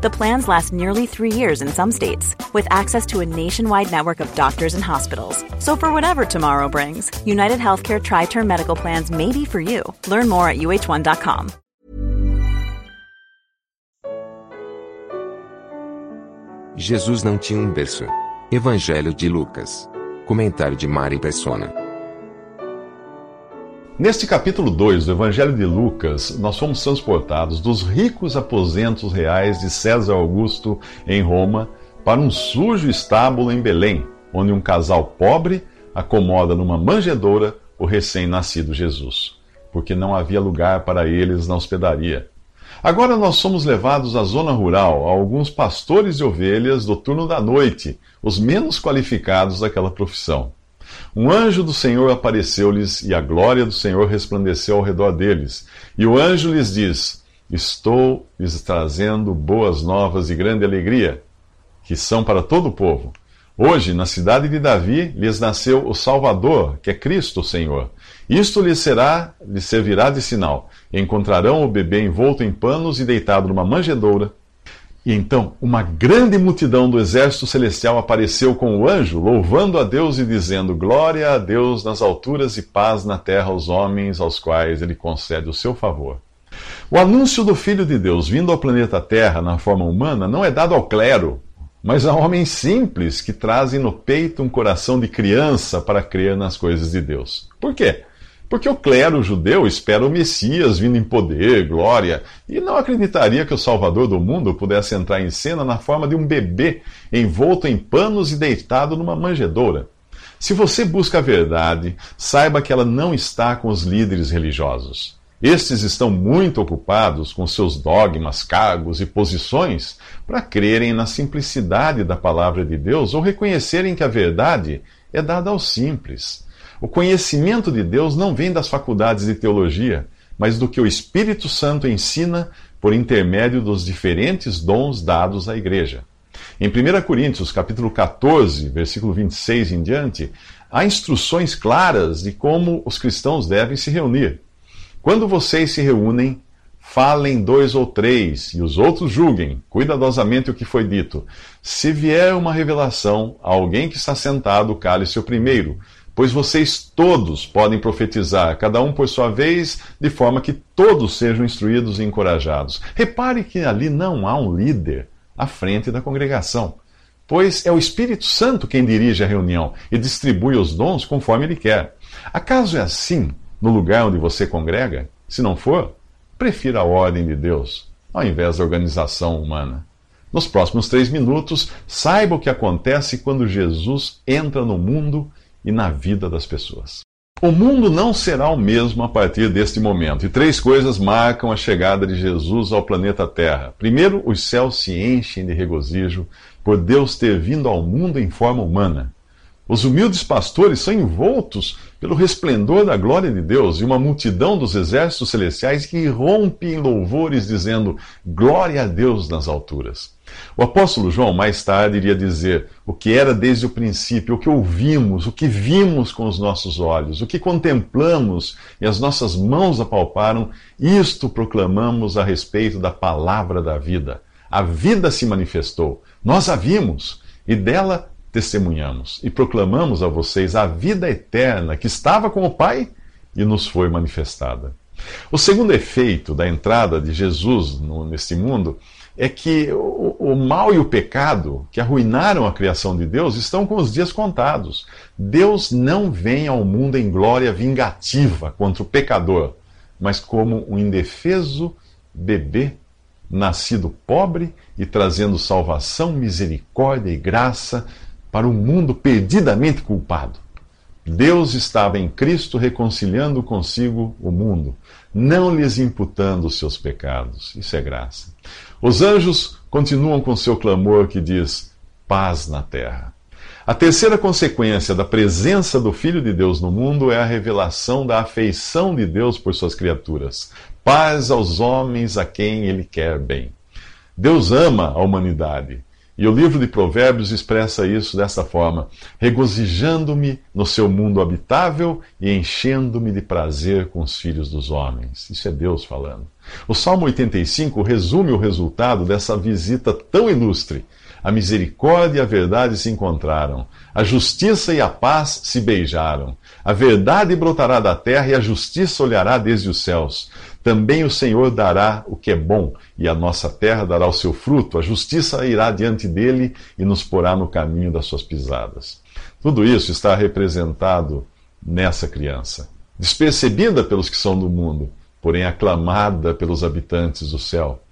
The plans last nearly three years in some states, with access to a nationwide network of doctors and hospitals. So, for whatever tomorrow brings, United Healthcare Tri Term Medical Plans may be for you. Learn more at uh1.com. Jesus não tinha um berço. Evangelho de Lucas. Comentário de Mari Persona. Neste capítulo 2 do Evangelho de Lucas, nós fomos transportados dos ricos aposentos reais de César Augusto em Roma para um sujo estábulo em Belém, onde um casal pobre acomoda numa manjedoura o recém-nascido Jesus, porque não havia lugar para eles na hospedaria. Agora nós somos levados à zona rural, a alguns pastores de ovelhas do turno da noite, os menos qualificados daquela profissão. Um anjo do Senhor apareceu-lhes e a glória do Senhor resplandeceu ao redor deles. E o anjo lhes diz: Estou lhes trazendo boas novas e grande alegria, que são para todo o povo. Hoje, na cidade de Davi, lhes nasceu o Salvador, que é Cristo o Senhor. Isto lhes será, lhes servirá de sinal. Encontrarão o bebê envolto em panos e deitado numa manjedoura. E então uma grande multidão do exército celestial apareceu com o anjo, louvando a Deus e dizendo: Glória a Deus nas alturas e paz na terra aos homens aos quais ele concede o seu favor. O anúncio do Filho de Deus vindo ao planeta Terra na forma humana não é dado ao clero, mas a homens simples que trazem no peito um coração de criança para crer nas coisas de Deus. Por quê? Porque o clero judeu espera o Messias vindo em poder, glória, e não acreditaria que o Salvador do mundo pudesse entrar em cena na forma de um bebê envolto em panos e deitado numa manjedoura. Se você busca a verdade, saiba que ela não está com os líderes religiosos. Estes estão muito ocupados com seus dogmas, cargos e posições para crerem na simplicidade da palavra de Deus ou reconhecerem que a verdade é dada aos simples. O conhecimento de Deus não vem das faculdades de teologia, mas do que o Espírito Santo ensina por intermédio dos diferentes dons dados à igreja. Em 1 Coríntios, capítulo 14, versículo 26 em diante, há instruções claras de como os cristãos devem se reunir. Quando vocês se reúnem, falem dois ou três, e os outros julguem cuidadosamente o que foi dito. Se vier uma revelação alguém que está sentado, cale-se o primeiro pois vocês todos podem profetizar, cada um por sua vez, de forma que todos sejam instruídos e encorajados. Repare que ali não há um líder à frente da congregação, pois é o Espírito Santo quem dirige a reunião e distribui os dons conforme ele quer. Acaso é assim no lugar onde você congrega? Se não for, prefira a ordem de Deus ao invés da organização humana. Nos próximos três minutos, saiba o que acontece quando Jesus entra no mundo e na vida das pessoas. O mundo não será o mesmo a partir deste momento, e três coisas marcam a chegada de Jesus ao planeta Terra. Primeiro, os céus se enchem de regozijo por Deus ter vindo ao mundo em forma humana. Os humildes pastores são envoltos pelo resplendor da glória de Deus e uma multidão dos exércitos celestiais que irrompe em louvores, dizendo: Glória a Deus nas alturas. O apóstolo João, mais tarde, iria dizer o que era desde o princípio, o que ouvimos, o que vimos com os nossos olhos, o que contemplamos e as nossas mãos apalparam, isto proclamamos a respeito da palavra da vida. A vida se manifestou, nós a vimos e dela testemunhamos e proclamamos a vocês a vida eterna que estava com o Pai e nos foi manifestada. O segundo efeito da entrada de Jesus no, neste mundo é que o, o, mal e o pecado que arruinaram a criação de Deus estão com os dias contados. Deus não vem ao mundo em glória vingativa contra o pecador, mas como um indefeso bebê nascido pobre e trazendo salvação, misericórdia e graça para um mundo perdidamente culpado. Deus estava em Cristo reconciliando consigo o mundo, não lhes imputando os seus pecados. Isso é graça. Os anjos continuam com seu clamor que diz: paz na terra. A terceira consequência da presença do Filho de Deus no mundo é a revelação da afeição de Deus por suas criaturas. paz aos homens a quem ele quer bem. Deus ama a humanidade. E o livro de Provérbios expressa isso dessa forma: regozijando-me no seu mundo habitável e enchendo-me de prazer com os filhos dos homens. Isso é Deus falando. O Salmo 85 resume o resultado dessa visita tão ilustre. A misericórdia e a verdade se encontraram, a justiça e a paz se beijaram. A verdade brotará da terra e a justiça olhará desde os céus. Também o Senhor dará o que é bom, e a nossa terra dará o seu fruto. A justiça irá diante dele e nos porá no caminho das suas pisadas. Tudo isso está representado nessa criança, despercebida pelos que são do mundo, porém aclamada pelos habitantes do céu.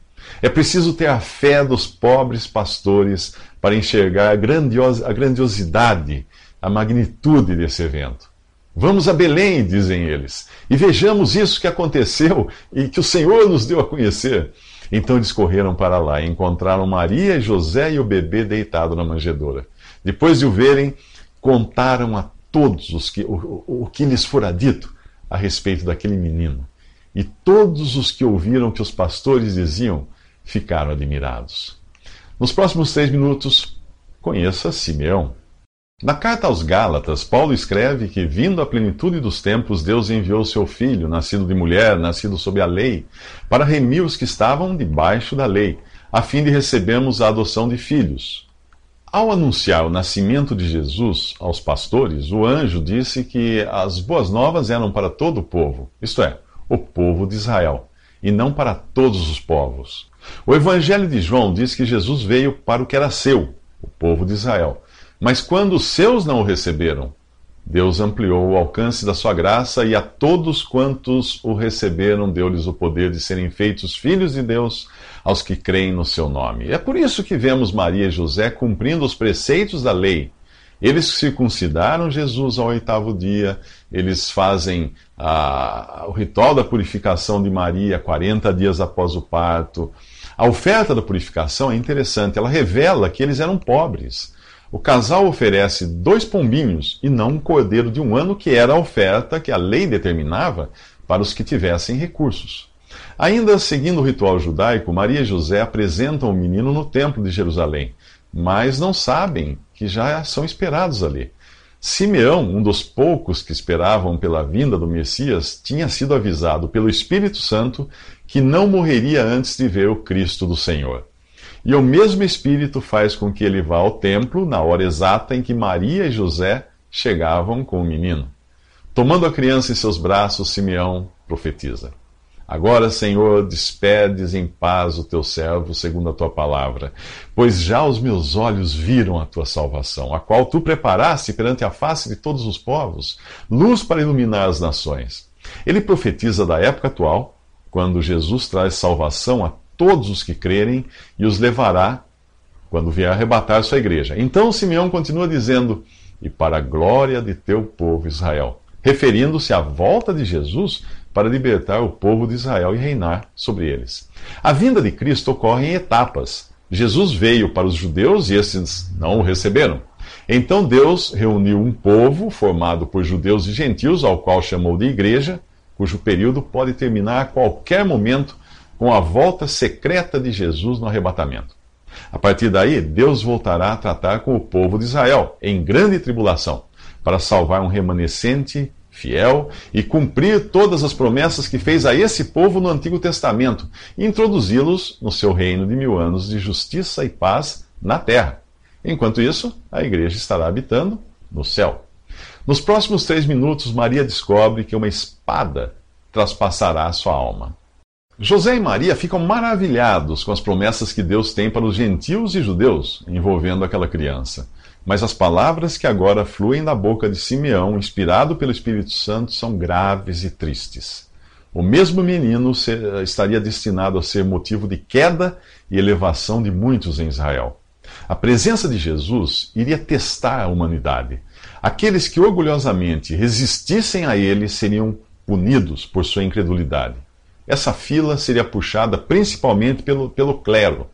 É preciso ter a fé dos pobres pastores para enxergar a, grandios a grandiosidade, a magnitude desse evento. Vamos a Belém, dizem eles, e vejamos isso que aconteceu e que o Senhor nos deu a conhecer. Então eles correram para lá e encontraram Maria, José e o bebê deitado na manjedoura. Depois de o verem, contaram a todos os que, o, o que lhes fora dito a respeito daquele menino. E todos os que ouviram que os pastores diziam ficaram admirados. Nos próximos três minutos, conheça Simeão. Na carta aos Gálatas, Paulo escreve que, vindo à plenitude dos tempos, Deus enviou seu filho, nascido de mulher, nascido sob a lei, para remir os que estavam debaixo da lei, a fim de recebermos a adoção de filhos. Ao anunciar o nascimento de Jesus aos pastores, o anjo disse que as boas novas eram para todo o povo, isto é, o povo de Israel, e não para todos os povos. O Evangelho de João diz que Jesus veio para o que era seu, o povo de Israel. Mas quando os seus não o receberam, Deus ampliou o alcance da sua graça e a todos quantos o receberam, deu-lhes o poder de serem feitos filhos de Deus aos que creem no seu nome. É por isso que vemos Maria e José cumprindo os preceitos da lei. Eles circuncidaram Jesus ao oitavo dia, eles fazem a, o ritual da purificação de Maria 40 dias após o parto. A oferta da purificação é interessante, ela revela que eles eram pobres. O casal oferece dois pombinhos e não um cordeiro de um ano, que era a oferta que a lei determinava para os que tivessem recursos. Ainda seguindo o ritual judaico, Maria e José apresentam o menino no templo de Jerusalém, mas não sabem que já são esperados ali. Simeão, um dos poucos que esperavam pela vinda do Messias, tinha sido avisado pelo Espírito Santo que não morreria antes de ver o Cristo do Senhor. E o mesmo Espírito faz com que ele vá ao templo na hora exata em que Maria e José chegavam com o menino. Tomando a criança em seus braços, Simeão profetiza. Agora, Senhor, despedes em paz o teu servo, segundo a tua palavra, pois já os meus olhos viram a tua salvação, a qual tu preparaste perante a face de todos os povos, luz para iluminar as nações. Ele profetiza da época atual, quando Jesus traz salvação a todos os que crerem e os levará quando vier arrebatar sua igreja. Então Simeão continua dizendo: E para a glória de teu povo Israel, referindo-se à volta de Jesus para libertar o povo de Israel e reinar sobre eles. A vinda de Cristo ocorre em etapas. Jesus veio para os judeus e esses não o receberam. Então Deus reuniu um povo formado por judeus e gentios, ao qual chamou de igreja, cujo período pode terminar a qualquer momento com a volta secreta de Jesus no arrebatamento. A partir daí, Deus voltará a tratar com o povo de Israel, em grande tribulação, para salvar um remanescente fiel e cumprir todas as promessas que fez a esse povo no Antigo Testamento e introduzi-los no seu reino de mil anos de justiça e paz na terra. Enquanto isso, a igreja estará habitando no céu. Nos próximos três minutos, Maria descobre que uma espada traspassará sua alma. José e Maria ficam maravilhados com as promessas que Deus tem para os gentios e judeus envolvendo aquela criança. Mas as palavras que agora fluem da boca de Simeão, inspirado pelo Espírito Santo, são graves e tristes. O mesmo menino estaria destinado a ser motivo de queda e elevação de muitos em Israel. A presença de Jesus iria testar a humanidade. Aqueles que orgulhosamente resistissem a ele seriam punidos por sua incredulidade. Essa fila seria puxada principalmente pelo, pelo clero.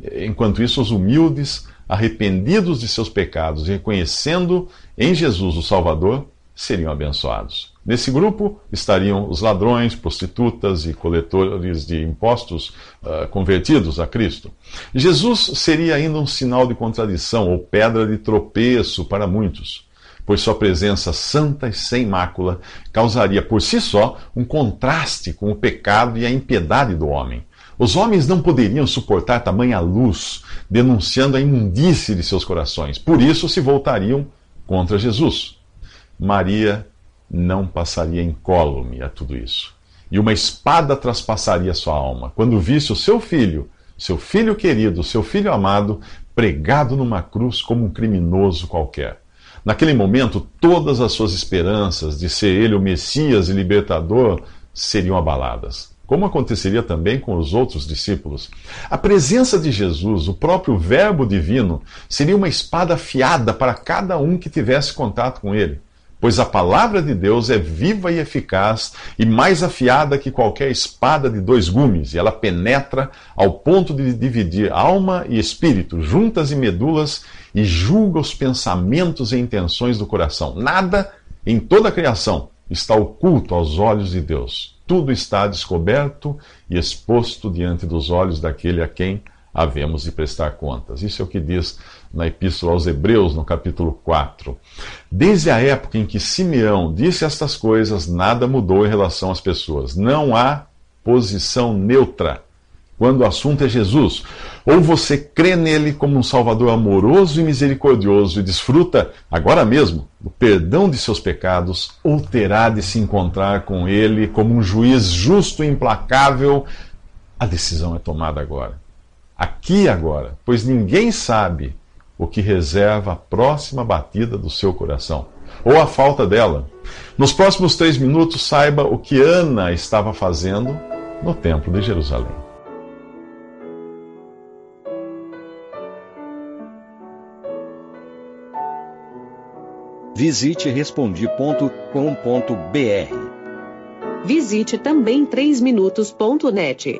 Enquanto isso, os humildes arrependidos de seus pecados e reconhecendo em Jesus o Salvador, seriam abençoados. Nesse grupo estariam os ladrões, prostitutas e coletores de impostos uh, convertidos a Cristo. Jesus seria ainda um sinal de contradição ou pedra de tropeço para muitos, pois sua presença santa e sem mácula causaria por si só um contraste com o pecado e a impiedade do homem. Os homens não poderiam suportar tamanha luz, denunciando a imundície de seus corações. Por isso se voltariam contra Jesus. Maria não passaria incólume a tudo isso. E uma espada traspassaria sua alma quando visse o seu filho, seu filho querido, seu filho amado, pregado numa cruz como um criminoso qualquer. Naquele momento, todas as suas esperanças de ser ele o Messias e libertador seriam abaladas. Como aconteceria também com os outros discípulos. A presença de Jesus, o próprio Verbo divino, seria uma espada afiada para cada um que tivesse contato com ele pois a palavra de Deus é viva e eficaz e mais afiada que qualquer espada de dois gumes, e ela penetra ao ponto de dividir alma e espírito, juntas e medulas, e julga os pensamentos e intenções do coração. Nada em toda a criação está oculto aos olhos de Deus. Tudo está descoberto e exposto diante dos olhos daquele a quem havemos de prestar contas. Isso é o que diz na Epístola aos Hebreus, no capítulo 4. Desde a época em que Simeão disse estas coisas, nada mudou em relação às pessoas. Não há posição neutra quando o assunto é Jesus. Ou você crê nele como um Salvador amoroso e misericordioso e desfruta, agora mesmo, do perdão de seus pecados, ou terá de se encontrar com ele como um juiz justo e implacável. A decisão é tomada agora aqui e agora, pois ninguém sabe o que reserva a próxima batida do seu coração, ou a falta dela. Nos próximos três minutos, saiba o que Ana estava fazendo no Templo de Jerusalém. Visite respondi.com.br. Visite também 3minutos.net.